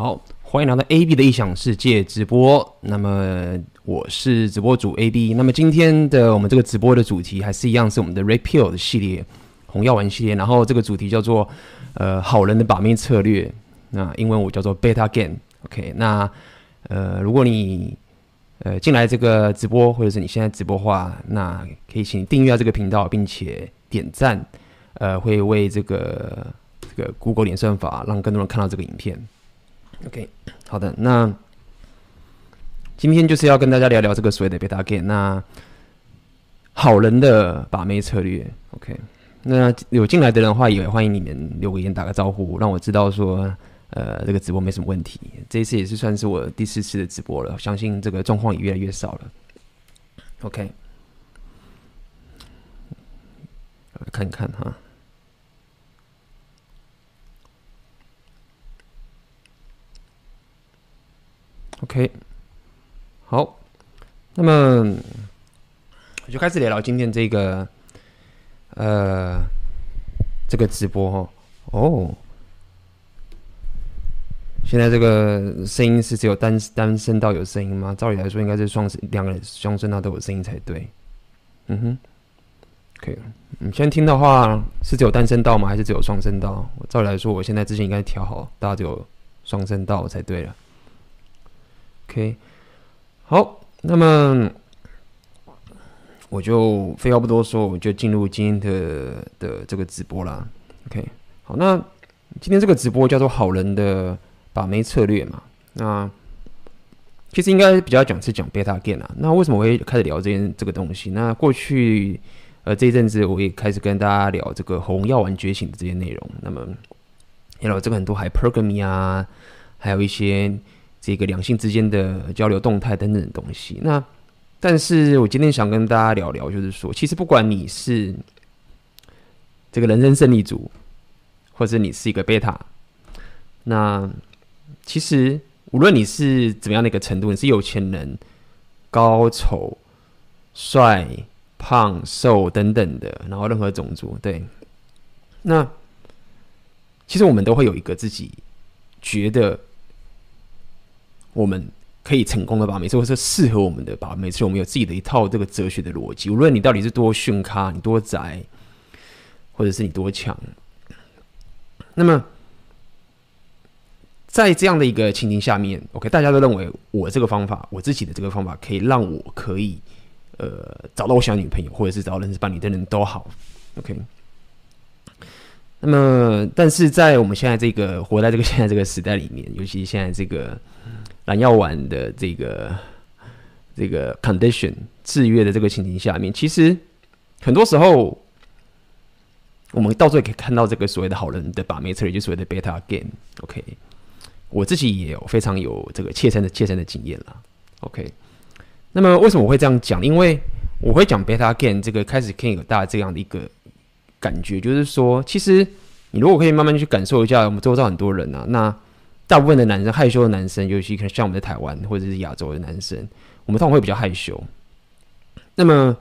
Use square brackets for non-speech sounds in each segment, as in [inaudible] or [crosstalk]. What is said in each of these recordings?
好，欢迎来到 AB 的异想世界直播。那么我是直播主 AB。那么今天的我们这个直播的主题还是一样，是我们的 Red Pill 的系列，红药丸系列。然后这个主题叫做呃好人的把妹策略。那英文我叫做 Beta Game。OK，那呃如果你呃进来这个直播，或者是你现在直播的话，那可以请订阅这个频道，并且点赞，呃会为这个这个 Google 演算法让更多人看到这个影片。OK，好的，那今天就是要跟大家聊聊这个所谓的 Beta Game，那好人的把妹策略。OK，那有进来的人的话，也欢迎你们留个言打个招呼，让我知道说，呃，这个直播没什么问题。这一次也是算是我第四次的直播了，相信这个状况也越来越少了。OK，来看看哈。OK，好，那么我就开始聊聊今天这个，呃，这个直播哈。哦，现在这个声音是只有单单声道有声音吗？照理来说，应该是双，两个人双声道都有声音才对。嗯哼，可以了。你现在听的话是只有单声道吗？还是只有双声道？照理来说，我现在之前应该调好，大家只有双声道才对了。OK，好，那么我就废话不多说，我就进入今天的的这个直播啦。OK，好，那今天这个直播叫做“好人的把妹策略”嘛。那其实应该比较讲是讲 Beta Game 啊。那为什么我会开始聊这件这个东西？那过去呃这一阵子我也开始跟大家聊这个红药丸觉醒的这些内容。那么聊这个很多 Hypergamy 啊，还有一些。这个两性之间的交流动态等等的东西。那，但是我今天想跟大家聊聊，就是说，其实不管你是这个人生胜利组，或者你是一个贝塔，那其实无论你是怎么样的一个程度，你是有钱人、高丑、帅、胖、瘦等等的，然后任何种族，对，那其实我们都会有一个自己觉得。我们可以成功的把妹，或者是适合我们的把妹，是我们有自己的一套这个哲学的逻辑。无论你到底是多逊咖，你多宅，或者是你多强，那么在这样的一个情境下面，OK，大家都认为我这个方法，我自己的这个方法，可以让我可以呃找到我想要女朋友，或者是找到认识伴侣的人都好，OK。那么，但是在我们现在这个活在这个现在这个时代里面，尤其现在这个。蓝药丸的这个这个 condition 制约的这个情形下面，其实很多时候我们到最后可以看到这个所谓的好人的把妹策略，就是所谓的 beta game。OK，我自己也有非常有这个切身的切身的经验了。OK，那么为什么我会这样讲？因为我会讲 beta game 这个开始可以有大家这样的一个感觉，就是说，其实你如果可以慢慢去感受一下，我们周遭很多人啊，那。大部分的男生害羞的男生，尤其可能像我们在台湾或者是亚洲的男生，我们通常会比较害羞。那么，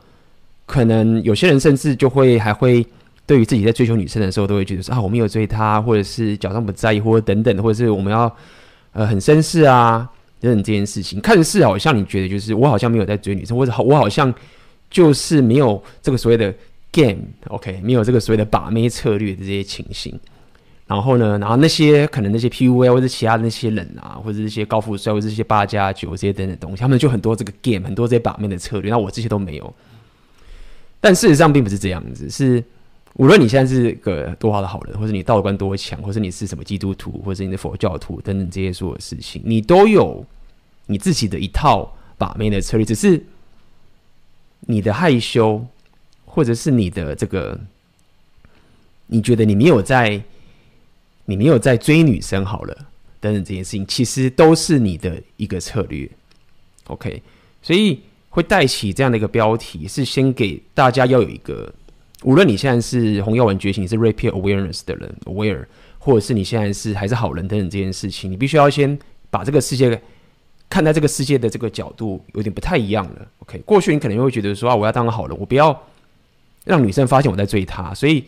可能有些人甚至就会还会对于自己在追求女生的时候，都会觉得说啊，我没有追她，或者是假装不在意，或者等等，或者是我们要呃很绅士啊等等这件事情，看似好像你觉得就是我好像没有在追女生，或者好我好像就是没有这个所谓的 game，OK，没有这个所谓的把妹策略的这些情形。然后呢，然后那些可能那些 PUA 或者其他的那些人啊，或者这些高富帅或者这些八加九这些等等东西，他们就很多这个 game，很多这些把妹的策略。那我这些都没有。但事实上并不是这样子，是无论你现在是个多好的好人，或者你道观多强，或者你是什么基督徒，或者你的佛教徒等等这些所有事情，你都有你自己的一套把妹的策略。只是你的害羞，或者是你的这个，你觉得你没有在。你没有在追女生好了，等等这件事情，其实都是你的一个策略，OK？所以会带起这样的一个标题，是先给大家要有一个，无论你现在是红药丸觉醒，是 Red Pill Awareness 的人，Aware，或者是你现在是还是好人等等这件事情，你必须要先把这个世界看待这个世界的这个角度有点不太一样了，OK？过去你可能会觉得说啊，我要当个好人，我不要让女生发现我在追她，所以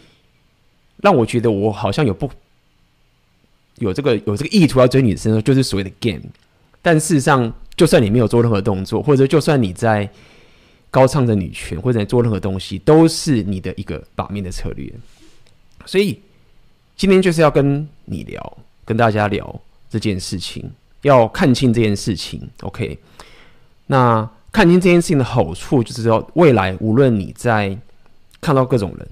让我觉得我好像有不。有这个有这个意图要追女生，就是所谓的 game。但事实上，就算你没有做任何动作，或者就算你在高唱着女权，或者做任何东西，都是你的一个把面的策略。所以今天就是要跟你聊，跟大家聊这件事情，要看清这件事情。OK，那看清这件事情的好处，就是说未来无论你在看到各种人，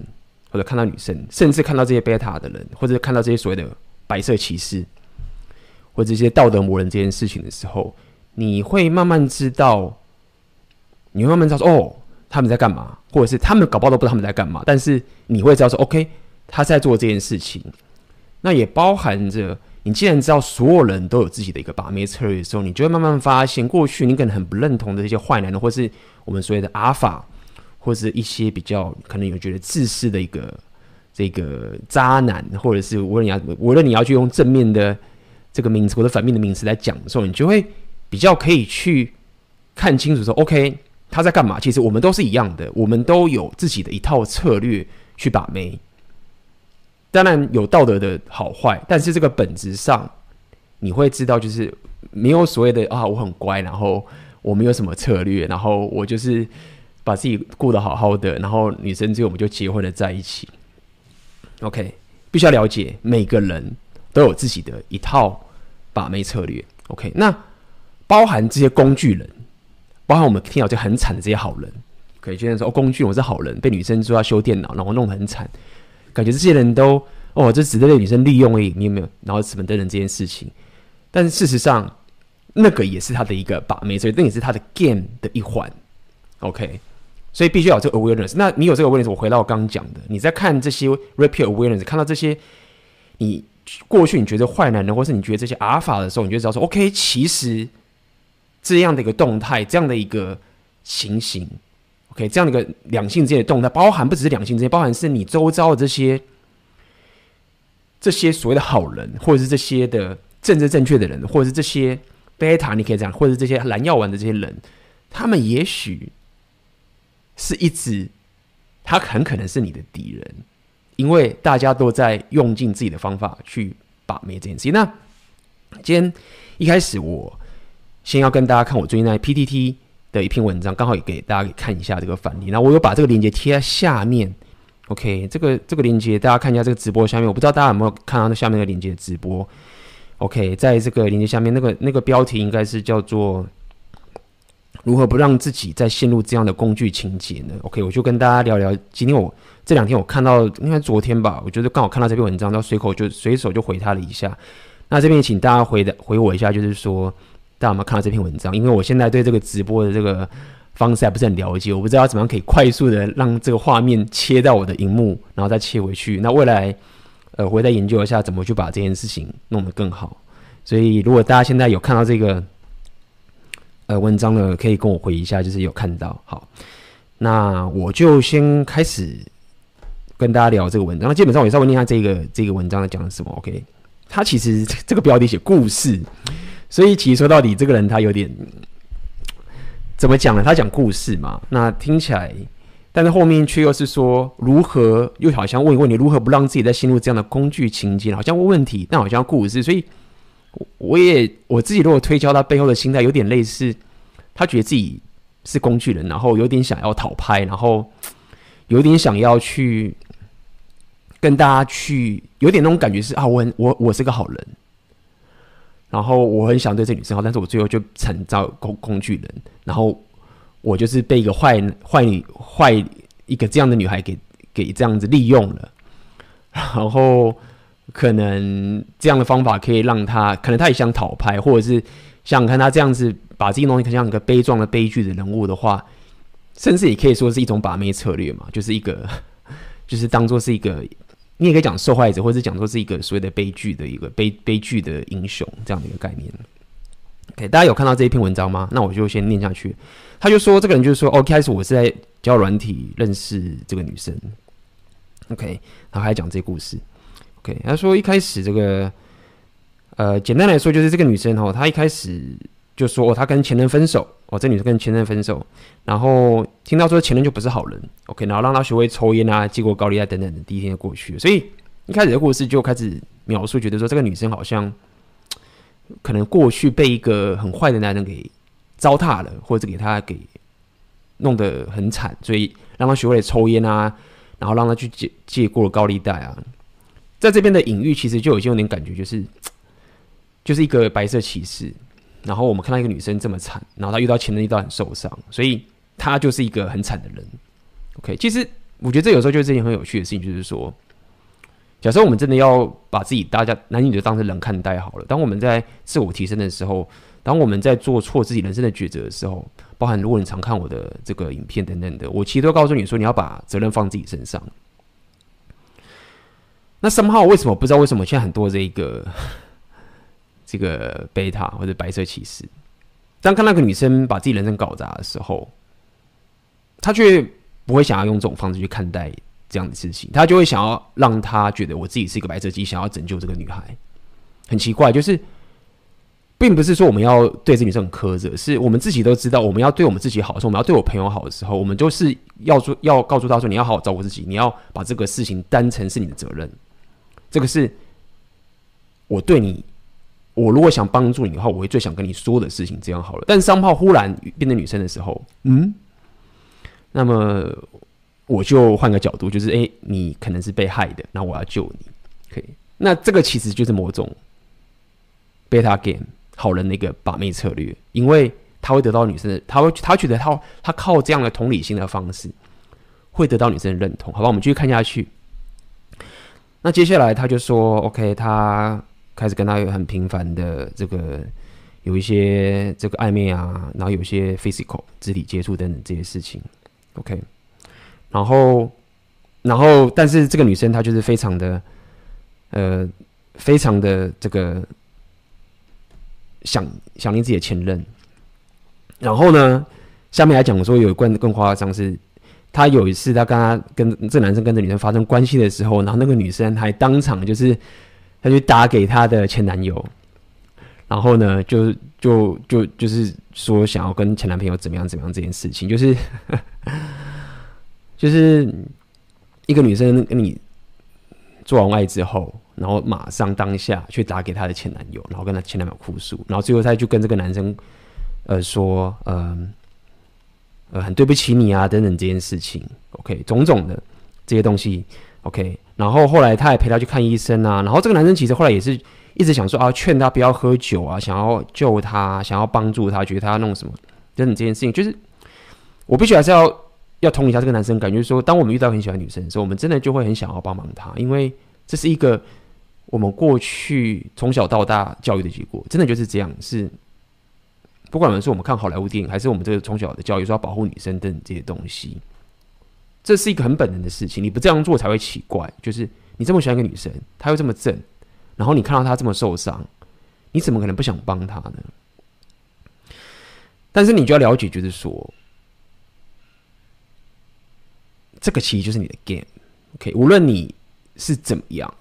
或者看到女生，甚至看到这些贝塔的人，或者看到这些所谓的白色骑士，或者这些道德魔人这件事情的时候，你会慢慢知道，你会慢慢知道说，哦，他们在干嘛，或者是他们搞不好都不知道他们在干嘛，但是你会知道说，OK，他在做这件事情。那也包含着，你既然知道所有人都有自己的一个把妹策略的时候，你就会慢慢发现，过去你可能很不认同的这些坏男人，或是我们所谓的阿法。或是一些比较可能有觉得自私的一个这个渣男，或者是无论你要无论你要去用正面的这个名词或者反面的名词来讲的时候，你就会比较可以去看清楚说，OK，他在干嘛？其实我们都是一样的，我们都有自己的一套策略去把妹。当然有道德的好坏，但是这个本质上你会知道，就是没有所谓的啊，我很乖，然后我没有什么策略，然后我就是。把自己顾得好好的，然后女生之后我们就结婚了在一起。OK，必须要了解每个人都有自己的一套把妹策略。OK，那包含这些工具人，包含我们听到就很惨的这些好人，可以觉得说哦，工具人我是好人，被女生说要修电脑，然后弄得很惨，感觉这些人都哦，这只是被女生利用而已，你有没有？然后什么等等这件事情，但是事实上，那个也是他的一个把妹，所以那也是他的 game 的一环。OK。所以必须要有这个 awareness。那你有这个 awareness，我回到我刚刚讲的，你在看这些 repeat awareness，看到这些你过去你觉得坏男人，或是你觉得这些阿尔法的时候，你就知道说，OK，其实这样的一个动态，这样的一个情形，OK，这样的一个两性之间的动态，包含不只是两性之间，包含是你周遭的这些这些所谓的好人，或者是这些的政治正确的人，或者是这些 beta，你可以这样，或者是这些蓝药丸的这些人，他们也许。是一直，他很可能是你的敌人，因为大家都在用尽自己的方法去把妹这件事情。那今天一开始，我先要跟大家看我最近在 PTT 的一篇文章，刚好也给大家看一下这个反例。那我有把这个链接贴在下面，OK，这个这个链接大家看一下这个直播下面，我不知道大家有没有看到那下面的链接直播？OK，在这个链接下面，那个那个标题应该是叫做。如何不让自己再陷入这样的工具情节呢？OK，我就跟大家聊聊。今天我这两天我看到，应该昨天吧，我觉得刚好看到这篇文章，然后随口就随手就回他了一下。那这边请大家回的回我一下，就是说大家有没有看到这篇文章？因为我现在对这个直播的这个方式还不是很了解，我不知道怎么样可以快速的让这个画面切到我的荧幕，然后再切回去。那未来呃，我会再研究一下怎么去把这件事情弄得更好。所以如果大家现在有看到这个。呃，文章呢，可以跟我回一下，就是有看到。好，那我就先开始跟大家聊这个文章。那基本上我稍微念一下这个这个文章在讲的什么。OK，他其实 [laughs] 这个标题写故事，所以其实说到底，这个人他有点怎么讲呢？他讲故事嘛，那听起来，但是后面却又是说如何，又好像问一问你如何不让自己再陷入这样的工具情节，好像问问题，但好像故事，所以。我也我自己如果推敲他背后的心态，有点类似，他觉得自己是工具人，然后有点想要讨拍，然后有点想要去跟大家去，有点那种感觉是啊，我很我我是个好人，然后我很想对这女生好，但是我最后就成造工工具人，然后我就是被一个坏坏女坏一个这样的女孩给给这样子利用了，然后。可能这样的方法可以让他，可能他也想讨拍，或者是想看他这样子把这些东西像一个悲壮的悲剧的人物的话，甚至也可以说是一种把妹策略嘛，[laughs] 就是一个，[laughs] 就是当做是一个，你也可以讲受害者，或者讲说是一个所谓的悲剧的一个悲悲剧的英雄这样的一个概念。OK，大家有看到这一篇文章吗？那我就先念下去。他就说，这个人就是说，哦，开始我是在交友软体认识这个女生。OK，然后还讲这故事。OK，他说一开始这个，呃，简单来说就是这个女生哦，她一开始就说哦，她跟前任分手哦，这女生跟前任分手，然后听到说前任就不是好人，OK，然后让她学会抽烟啊，借过高利贷等等的，第一天就过去了，所以一开始的故事就开始描述，觉得说这个女生好像可能过去被一个很坏的男人给糟蹋了，或者给他给弄得很惨，所以让他学会了抽烟啊，然后让他去借借过高利贷啊。在这边的隐喻，其实就已经有点感觉，就是 [tsk] 就是一个白色骑士。然后我们看到一个女生这么惨，然后她遇到前任遇到很受伤，所以她就是一个很惨的人。OK，其实我觉得这有时候就是一件很有趣的事情，就是说，假设我们真的要把自己大家男女就当成人看待好了。当我们在自我提升的时候，当我们在做错自己人生的抉择的时候，包含如果你常看我的这个影片等等的，我其实都告诉你说，你要把责任放自己身上。那什么号为什么不知道为什么现在很多这个这个贝塔或者白色骑士，当看那个女生把自己人生搞砸的时候，他却不会想要用这种方式去看待这样的事情，他就会想要让他觉得我自己是一个白色机，想要拯救这个女孩。很奇怪，就是并不是说我们要对这女生很苛责，是我们自己都知道，我们要对我们自己好的时候，我们要对我朋友好的时候，我们就是要说要告诉他说，你要好好照顾自己，你要把这个事情当成是你的责任。这个是我对你，我如果想帮助你的话，我会最想跟你说的事情。这样好了，但是商炮忽然变成女生的时候，嗯，那么我就换个角度，就是哎，你可能是被害的，那我要救你。可以，那这个其实就是某种 beta game 好人的一个把妹策略，因为他会得到女生的，他会他觉得他他靠这样的同理心的方式会得到女生的认同。好吧，我们继续看下去。那接下来他就说：“OK，他开始跟他有很频繁的这个有一些这个暧昧啊，然后有一些 physical 肢体接触等等这些事情。OK，然后然后但是这个女生她就是非常的呃非常的这个想想念自己的前任。然后呢，下面来讲说有一关更夸张是。”他有一次，他跟她跟这男生跟这女生发生关系的时候，然后那个女生还当场就是，她就打给她的前男友，然后呢，就就就就是说想要跟前男朋友怎么样怎么样这件事情，就是 [laughs] 就是一个女生跟你做完爱之后，然后马上当下去打给她的前男友，然后跟她前男友哭诉，然后最后她就跟这个男生呃说，嗯、呃，很对不起你啊，等等这件事情，OK，种种的这些东西，OK，然后后来他也陪他去看医生啊，然后这个男生其实后来也是一直想说啊，劝他不要喝酒啊，想要救他，想要帮助他，觉得他要弄什么等等这件事情，就是我必须还是要要同一下这个男生，感觉说，当我们遇到很喜欢女生的时候，我们真的就会很想要帮忙他，因为这是一个我们过去从小到大教育的结果，真的就是这样，是。不管是我们看好莱坞电影，还是我们这个从小的教育说要保护女生等这些东西，这是一个很本能的事情。你不这样做才会奇怪。就是你这么喜欢一个女生，她又这么正，然后你看到她这么受伤，你怎么可能不想帮她呢？但是你就要了解，就是说，这个其实就是你的 game。OK，无论你是怎么样，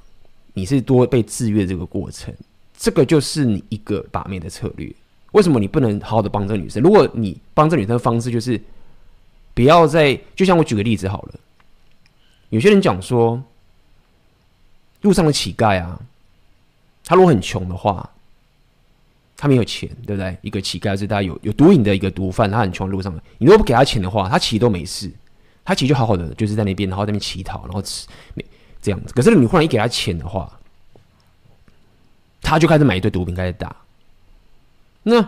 你是多被制约这个过程，这个就是你一个把妹的策略。为什么你不能好好的帮这个女生？如果你帮这女生的方式就是不要再，就像我举个例子好了，有些人讲说，路上的乞丐啊，他如果很穷的话，他没有钱，对不对？一个乞丐是他有有毒瘾的一个毒贩，他很穷，路上的，你如果不给他钱的话，他其实都没事，他其实就好好的就是在那边，然后在那边乞讨，然后吃这样子。可是你忽然一给他钱的话，他就开始买一堆毒品，开始打。那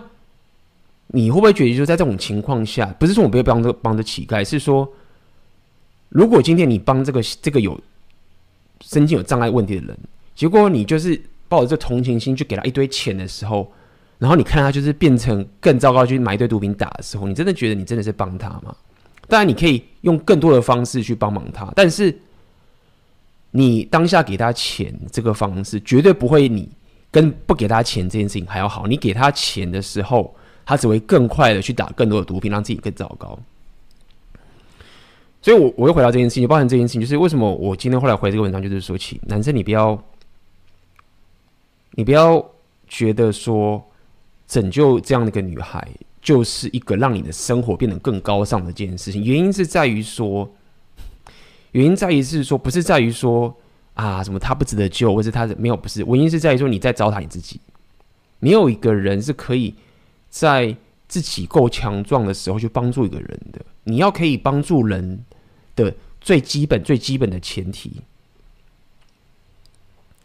你会不会觉得，就在这种情况下，不是说我不会帮这帮这乞丐，是说，如果今天你帮这个这个有身心有障碍问题的人，结果你就是抱着这同情心去给他一堆钱的时候，然后你看他就是变成更糟糕，去买一堆毒品打的时候，你真的觉得你真的是帮他吗？当然，你可以用更多的方式去帮忙他，但是你当下给他钱这个方式，绝对不会你。跟不给他钱这件事情还要好，你给他钱的时候，他只会更快的去打更多的毒品，让自己更糟糕。所以我，我又回到这件事情，包含这件事情，就是为什么我今天后来回这个文章，就是说起男生，你不要，你不要觉得说拯救这样的一个女孩，就是一个让你的生活变得更高尚的这件事情。原因是在于说，原因在于是说，不是在于说。啊什么他不值得救，或者他没有不是，原因是在于说你在糟蹋你自己。没有一个人是可以在自己够强壮的时候去帮助一个人的。你要可以帮助人的最基本、最基本的前提，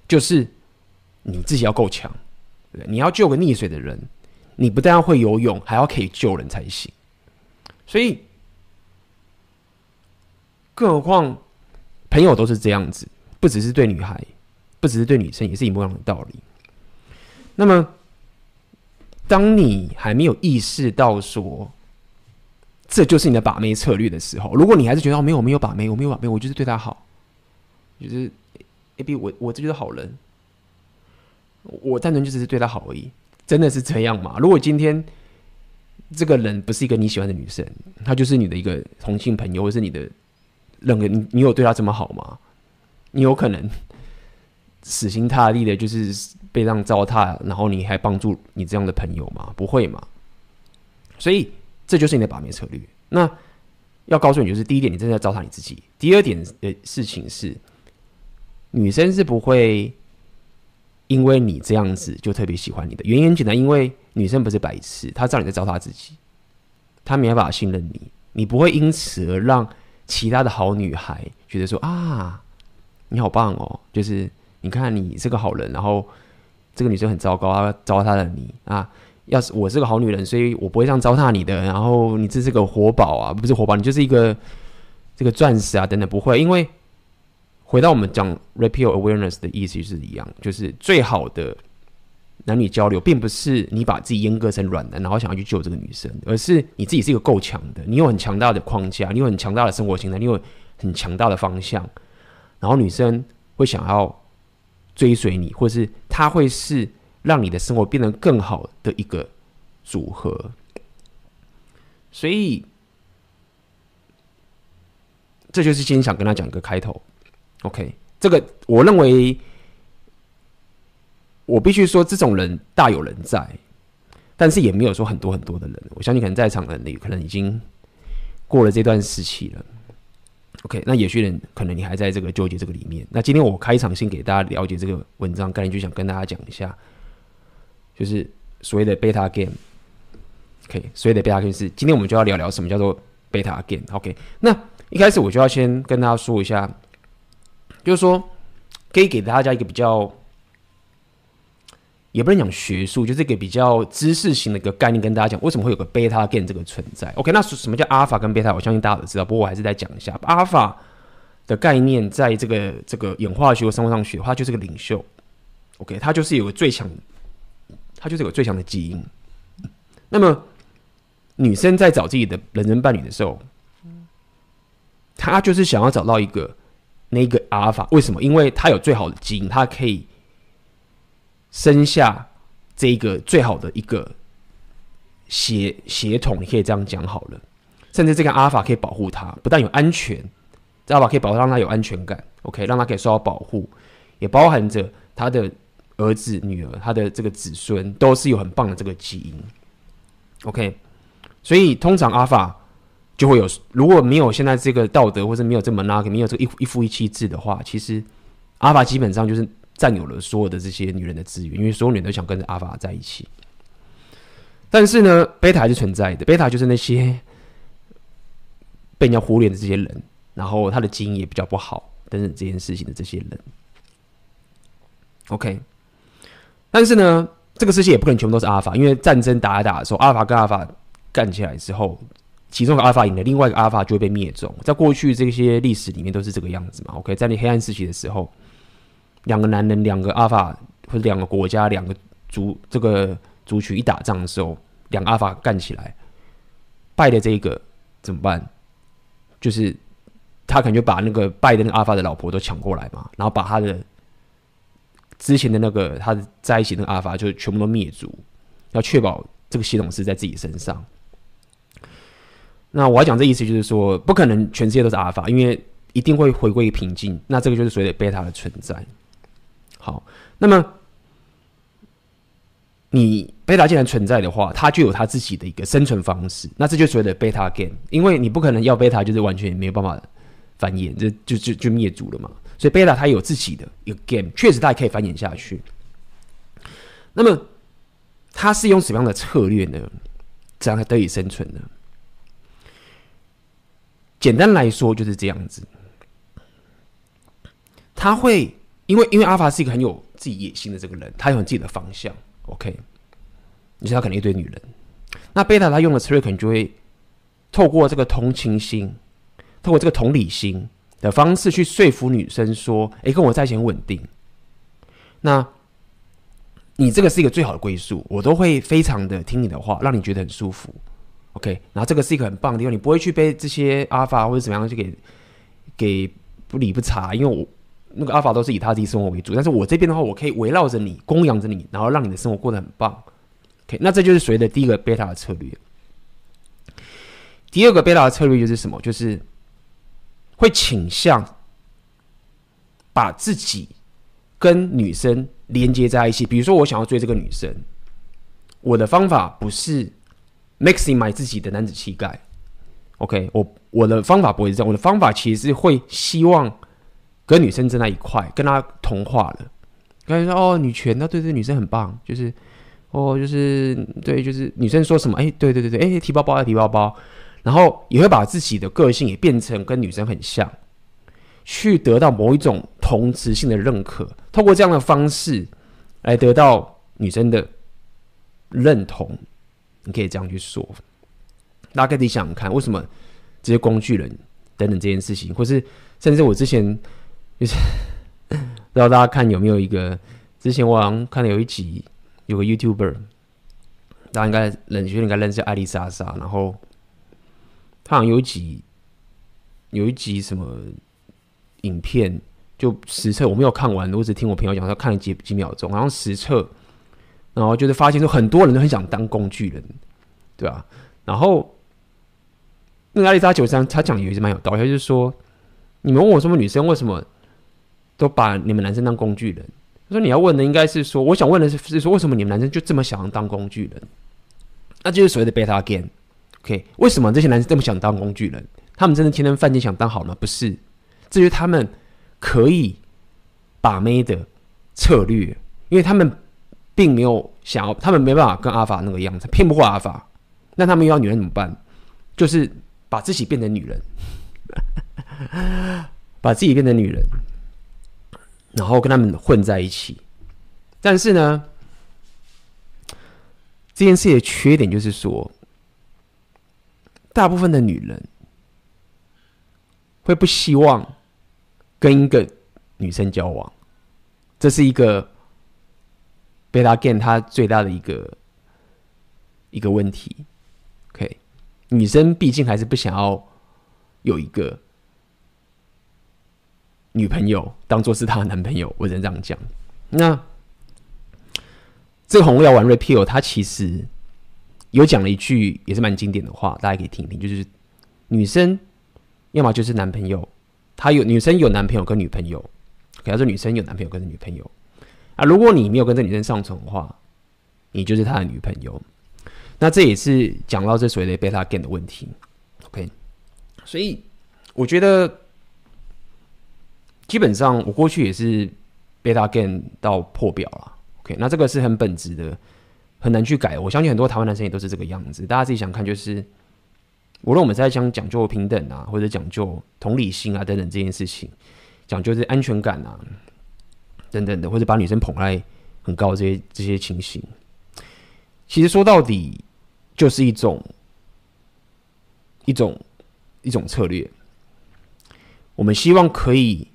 就是你自己要够强。你要救个溺水的人，你不但要会游泳，还要可以救人才行。所以，更何况朋友都是这样子，不只是对女孩，不只是对女生，也是一模一样的道理。那么，当你还没有意识到说这就是你的把妹策略的时候，如果你还是觉得哦，没有没有把妹，我没有把妹，我就是对他好，就是 A B，我我这就是好人，我单纯就只是对他好而已，真的是这样吗？如果今天这个人不是一个你喜欢的女生，她就是你的一个同性朋友，或是你的任何你，你有对她这么好吗？你有可能死心塌地的，就是。被这样糟蹋，然后你还帮助你这样的朋友吗？不会嘛。所以这就是你的把妹策略。那要告诉你，就是第一点，你真的要糟蹋你自己；第二点的事情是，女生是不会因为你这样子就特别喜欢你的。原因很简单，因为女生不是白痴，她知道你在糟蹋自己，她没办法信任你。你不会因此而让其他的好女孩觉得说啊，你好棒哦，就是你看你是个好人，然后。这个女生很糟糕，她糟蹋了你啊！要是我是个好女人，所以我不会这样糟蹋你的。然后你这是个活宝啊，不是活宝，你就是一个这个钻石啊，等等，不会。因为回到我们讲 Rape Awareness 的意思是一样，就是最好的男女交流，并不是你把自己阉割成软男，然后想要去救这个女生，而是你自己是一个够强的，你有很强大的框架，你有很强大的生活形态，你有很强大的方向，然后女生会想要。追随你，或是他会是让你的生活变得更好的一个组合。所以，这就是今天想跟他讲一个开头。OK，这个我认为，我必须说，这种人大有人在，但是也没有说很多很多的人。我相信，可能在场的人，可能已经过了这段时期了。OK，那有些人可能你还在这个纠结这个里面。那今天我开场先给大家了解这个文章，概念就想跟大家讲一下，就是所谓的贝塔 game。OK，所谓的 beta game 是今天我们就要聊聊什么叫做贝塔 game。OK，那一开始我就要先跟大家说一下，就是说可以给大家一个比较。也不能讲学术，就是个比较知识型的一个概念，跟大家讲为什么会有个贝塔 gain 这个存在。OK，那什么叫阿尔法跟贝塔？我相信大家都知道，不过我还是再讲一下。阿尔法的概念，在这个这个演化学和生物上学的话，就是个领袖。OK，它就是有个最强，它就是有个最强的基因。那么女生在找自己的人生伴侣的时候，她就是想要找到一个那个阿尔法。为什么？因为她有最好的基因，她可以。生下这一个最好的一个血血统，你可以这样讲好了。甚至这个阿尔法可以保护他，不但有安全，阿尔法可以保护让他有安全感，OK，让他可以受到保护，也包含着他的儿子、女儿、他的这个子孙都是有很棒的这个基因，OK。所以通常阿尔法就会有，如果没有现在这个道德，或者没有这么拉，没有这个一一夫一妻制的话，其实阿尔法基本上就是。占有了所有的这些女人的资源，因为所有女人都想跟着阿法在一起。但是呢，贝塔还是存在的。贝塔就是那些被人家忽略的这些人，然后他的基因也比较不好等等这件事情的这些人。OK，但是呢，这个世界也不可能全部都是阿法，因为战争打一打的时候，阿法跟阿法干起来之后，其中一个阿法赢了，另外一个阿法就会被灭种。在过去这些历史里面都是这个样子嘛。OK，在那黑暗时期的时候。两个男人，两个阿尔法，或者两个国家，两个族，这个族群一打仗的时候，两个阿尔法干起来，败的这个怎么办？就是他可能就把那个败的那个阿尔法的老婆都抢过来嘛，然后把他的之前的那个他在一起的那个阿尔法就全部都灭族，要确保这个系统是在自己身上。那我要讲这意思就是说，不可能全世界都是阿尔法，因为一定会回归平静。那这个就是所谓的贝塔的存在。好，那么你贝塔既然存在的话，它就有它自己的一个生存方式。那这就所谓的贝塔 game，因为你不可能要贝塔就是完全没有办法繁衍，这就就就灭族了嘛。所以贝塔它有自己的一个 game，确实它也可以繁衍下去。那么它是用什么样的策略呢？这样才得以生存呢？简单来说就是这样子。他会因为因为阿法是一个很有自己野心的这个人，他有自己的方向。OK，你知道他可能一堆女人。那贝塔他用的策略可能就会透过这个同情心，透过这个同理心的方式去说服女生说：“哎，跟我在一起很稳定。”那你这个是一个最好的归宿，我都会非常的听你的话，让你觉得很舒服。OK，然后这个是一个很棒的地方，你不会去被这些阿法或者怎么样去给给不理不睬，因为我那个阿法都是以他自己生活为主，但是我这边的话，我可以围绕着你，供养着你，然后让你的生活过得很棒。OK，那这就是所谓的第一个贝塔的策略。第二个贝塔的策略就是什么？就是会倾向把自己跟女生。连接在一起，比如说我想要追这个女生，我的方法不是 maximize 自己的男子气概，OK，我我的方法不会是这样，我的方法其实是会希望跟女生在那一块，跟她同化了，跟她说哦，女权，那对对，女生很棒，就是哦，就是对，就是女生说什么，哎，对对对对，哎，提包包要提包包，然后也会把自己的个性也变成跟女生很像。去得到某一种同质性的认可，透过这样的方式来得到女生的认同，你可以这样去说。大家可以想想看，为什么这些工具人等等这件事情，或是甚至我之前 [coughs] 不知道大家看有没有一个，之前我好像看了有一集，有个 YouTuber，大家应该认识，应该认识艾丽莎莎，然后他好像有一集有一集什么。影片就实测，我没有看完，我只听我朋友讲，他看了几几秒钟，然后实测，然后就是发现说很多人都很想当工具人，对吧？然后那个阿丽莎九三，他讲的也是蛮有道理，就是说，你们问我什么女生为什么都把你们男生当工具人？他说你要问的应该是说，我想问的是是说，为什么你们男生就这么想要当工具人？那就是所谓的 beta game，OK？为什么这些男生这么想当工具人？他们真的天天犯贱想当好吗？不是。至于他们可以把妹的策略，因为他们并没有想要，他们没办法跟阿法那个样子，骗不过阿法。那他们要女人怎么办？就是把自己变成女人，[laughs] 把自己变成女人，然后跟他们混在一起。但是呢，这件事的缺点就是说，大部分的女人会不希望。跟一个女生交往，这是一个贝拉 game 它最大的一个一个问题。OK，女生毕竟还是不想要有一个女朋友当做是她的男朋友，我只能这样讲。那这个红药丸 Repeal 他其实有讲了一句也是蛮经典的话，大家可以听一听，就是女生要么就是男朋友。他有女生有男朋友跟女朋友，可他说女生有男朋友跟女朋友啊。如果你没有跟这女生上床的话，你就是他的女朋友。那这也是讲到这所谓的贝塔 game 的问题。OK，所以我觉得基本上我过去也是被他 game 到破表了。OK，那这个是很本质的，很难去改。我相信很多台湾男生也都是这个样子。大家自己想看就是。无论我们在讲讲究平等啊，或者讲究同理心啊等等这件事情，讲究这安全感啊等等的，或者把女生捧在很高这些这些情形，其实说到底就是一种一种一种策略。我们希望可以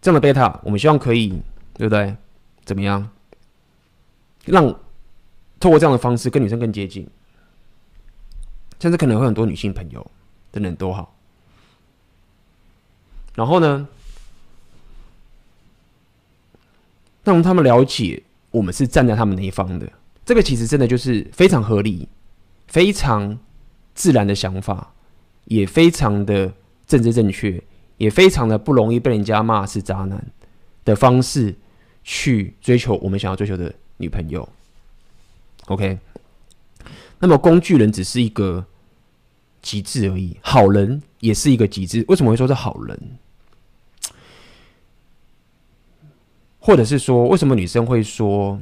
这样的贝塔，我们希望可以对不对？怎么样让透过这样的方式跟女生更接近？甚至可能会很多女性朋友等等都好，然后呢，让他们了解我们是站在他们那一方的，这个其实真的就是非常合理、非常自然的想法，也非常的政治正确，也非常的不容易被人家骂是渣男的方式去追求我们想要追求的女朋友。OK。那么工具人只是一个极致而已，好人也是一个极致。为什么会说是好人？或者是说，为什么女生会说，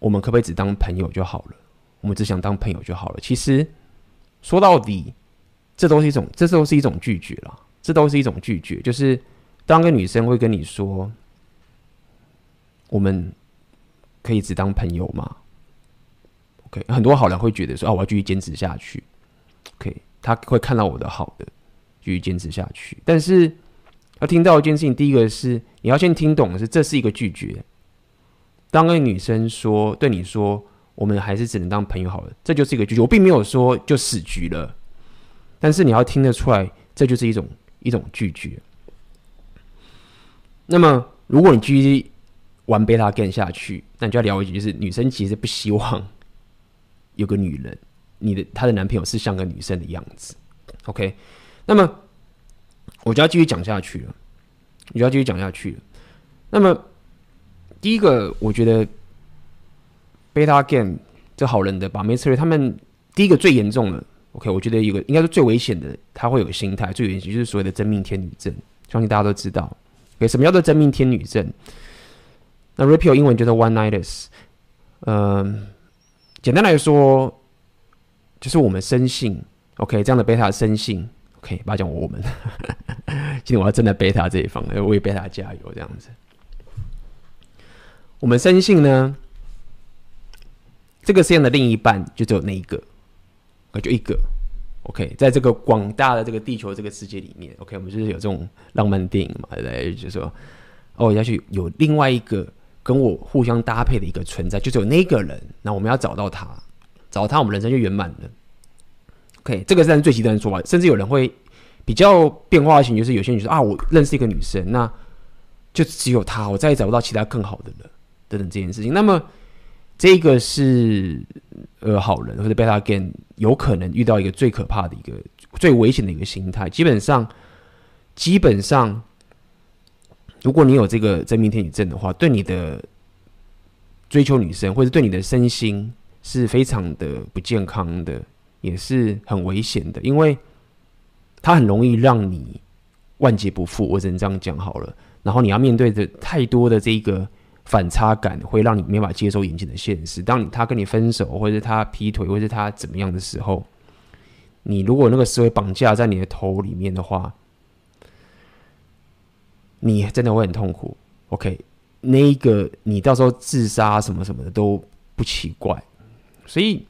我们可不可以只当朋友就好了？我们只想当朋友就好了。其实说到底，这都是一种，这都是一种拒绝了。这都是一种拒绝，就是当个女生会跟你说，我们可以只当朋友吗？OK，很多好人会觉得说，啊，我要继续坚持下去。OK，他会看到我的好的，继续坚持下去。但是要听到一件事情，第一个是你要先听懂的是，这是一个拒绝。当个女生说对你说，我们还是只能当朋友好了，这就是一个拒绝。我并没有说就死局了，但是你要听得出来，这就是一种。一种拒绝。那么，如果你继续玩贝塔 game 下去，那你就要聊一句，就是女生其实不希望有个女人，你的她的男朋友是像个女生的样子。OK，那么我就要继续讲下去了，我就要继续讲下去了。那么，第一个，我觉得贝塔 game 这好人的把妹策略，他们第一个最严重的。OK，我觉得有个应该是最危险的，他会有心态，最危险就是所谓的真命天女症。相信大家都知道，OK，什么叫做真命天女症？那 Rapio 英文叫做 One Nighters。嗯，简单来说，就是我们深信，OK，这样的贝塔深信，OK，不要讲我们，[laughs] 今天我要站在贝塔这一方，要为贝塔加油，这样子。我们深信呢，这个世界上的另一半就只有那一个。就一个，OK，在这个广大的这个地球这个世界里面，OK，我们就是有这种浪漫电影嘛，对？就是说，哦，要去有另外一个跟我互相搭配的一个存在，就只有那个人，那我们要找到他，找到他，我们人生就圆满了。OK，这个是最极端的说法，甚至有人会比较变化型，就是有些女生啊，我认识一个女生，那就只有她，我再也找不到其他更好的了，等等这件事情。那么。这个是呃好人或者 beta gain 有可能遇到一个最可怕的一个最危险的一个心态。基本上，基本上，如果你有这个真命天女症的话，对你的追求女生或者对你的身心是非常的不健康的，也是很危险的，因为它很容易让你万劫不复。我只能这样讲好了。然后你要面对的太多的这个。反差感会让你没法接受眼前的现实。当你他跟你分手，或者是他劈腿，或者是他怎么样的时候，你如果那个思维绑架在你的头里面的话，你真的会很痛苦。OK，那一个你到时候自杀什么什么的都不奇怪。所以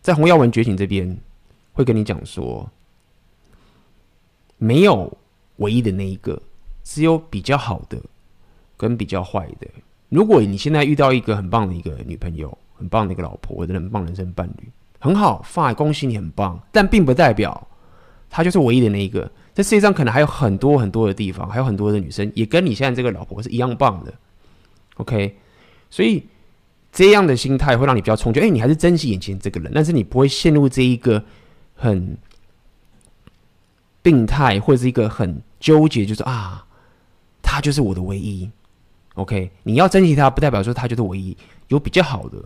在洪耀文觉醒这边会跟你讲说，没有唯一的那一个，只有比较好的。跟比较坏的，如果你现在遇到一个很棒的一个女朋友，很棒的一个老婆，或者很棒人生伴侣，很好，fine，恭喜你很棒，但并不代表她就是唯一的那一个。这世界上可能还有很多很多的地方，还有很多的女生也跟你现在这个老婆是一样棒的。OK，所以这样的心态会让你比较冲击。哎，你还是珍惜眼前这个人，但是你不会陷入这一个很病态或者是一个很纠结，就是啊，他就是我的唯一。OK，你要珍惜他，不代表说他就是唯一，有比较好的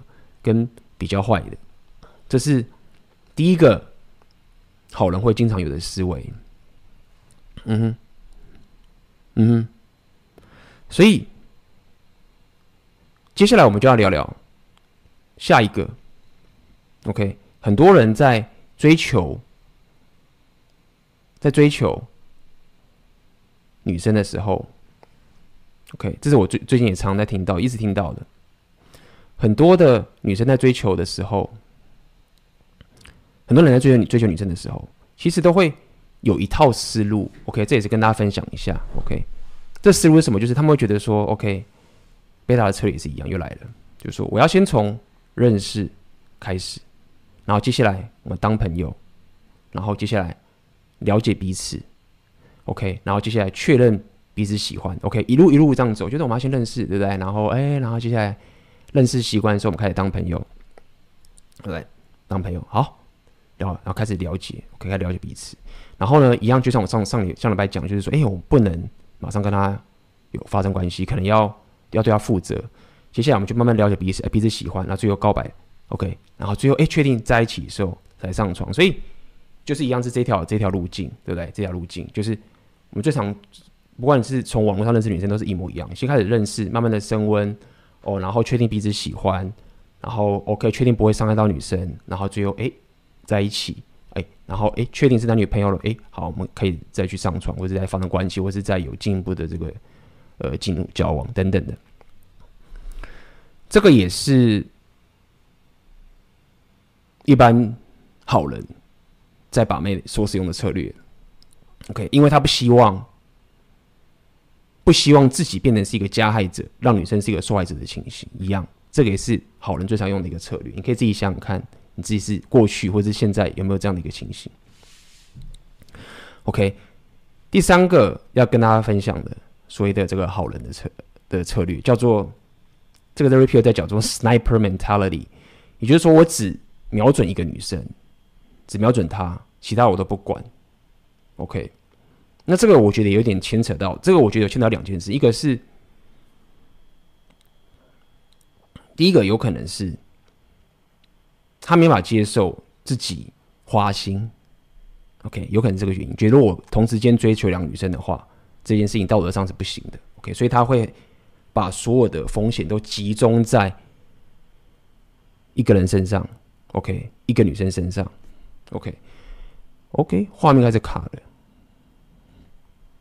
跟比较坏的，这是第一个好人会经常有的思维。嗯哼，嗯哼，所以接下来我们就要聊聊下一个。OK，很多人在追求，在追求女生的时候。OK，这是我最最近也常在听到，一直听到的。很多的女生在追求的时候，很多人在追求你追求女生的时候，其实都会有一套思路。OK，这也是跟大家分享一下。OK，这思路是什么？就是他们会觉得说，OK，贝塔的策略也是一样，又来了，就是说我要先从认识开始，然后接下来我们当朋友，然后接下来了解彼此，OK，然后接下来确认。彼此喜欢，OK，一路一路这样走，觉得我们要先认识，对不对？然后，哎、然后接下来认识习惯的时候，我们开始当朋友，对不对？当朋友，好，然后然后开始了解，OK，开始了解彼此。然后呢，一样，就像我上上上礼拜讲，就是说，哎、欸，我不能马上跟他有发生关系，可能要要对他负责。接下来，我们就慢慢了解彼此，欸、彼此喜欢，然后最后告白，OK，然后最后哎确定在一起的时候才上床。所以就是一样是这条这条路径，对不对？这条路径就是我们最常。不管你是从网络上认识女生，都是一模一样。先开始认识，慢慢的升温哦，然后确定彼此喜欢，然后 OK，确定不会伤害到女生，然后最后哎在一起，哎，然后哎确定是男女朋友了，哎，好，我们可以再去上床，或者再发生关系，或者再有进一步的这个呃进入交往等等的。这个也是一般好人在把妹所使用的策略。OK，因为他不希望。不希望自己变成是一个加害者，让女生是一个受害者的情形一样，这个也是好人最常用的一个策略。你可以自己想想看，你自己是过去或是现在有没有这样的一个情形？OK，第三个要跟大家分享的所谓的这个好人的策的策略，叫做这个 Derek Peer 在讲说 Sniper Mentality，也就是说我只瞄准一个女生，只瞄准她，其他我都不管。OK。那这个我觉得有点牵扯到，这个我觉得牵扯到两件事，一个是第一个有可能是他没法接受自己花心，OK，有可能这个原因，觉得我同时间追求两个女生的话，这件事情道德上是不行的，OK，所以他会把所有的风险都集中在一个人身上，OK，一个女生身上，OK，OK，画面开始卡了。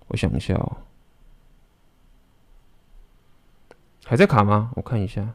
我想一下哦，还在卡吗？我看一下。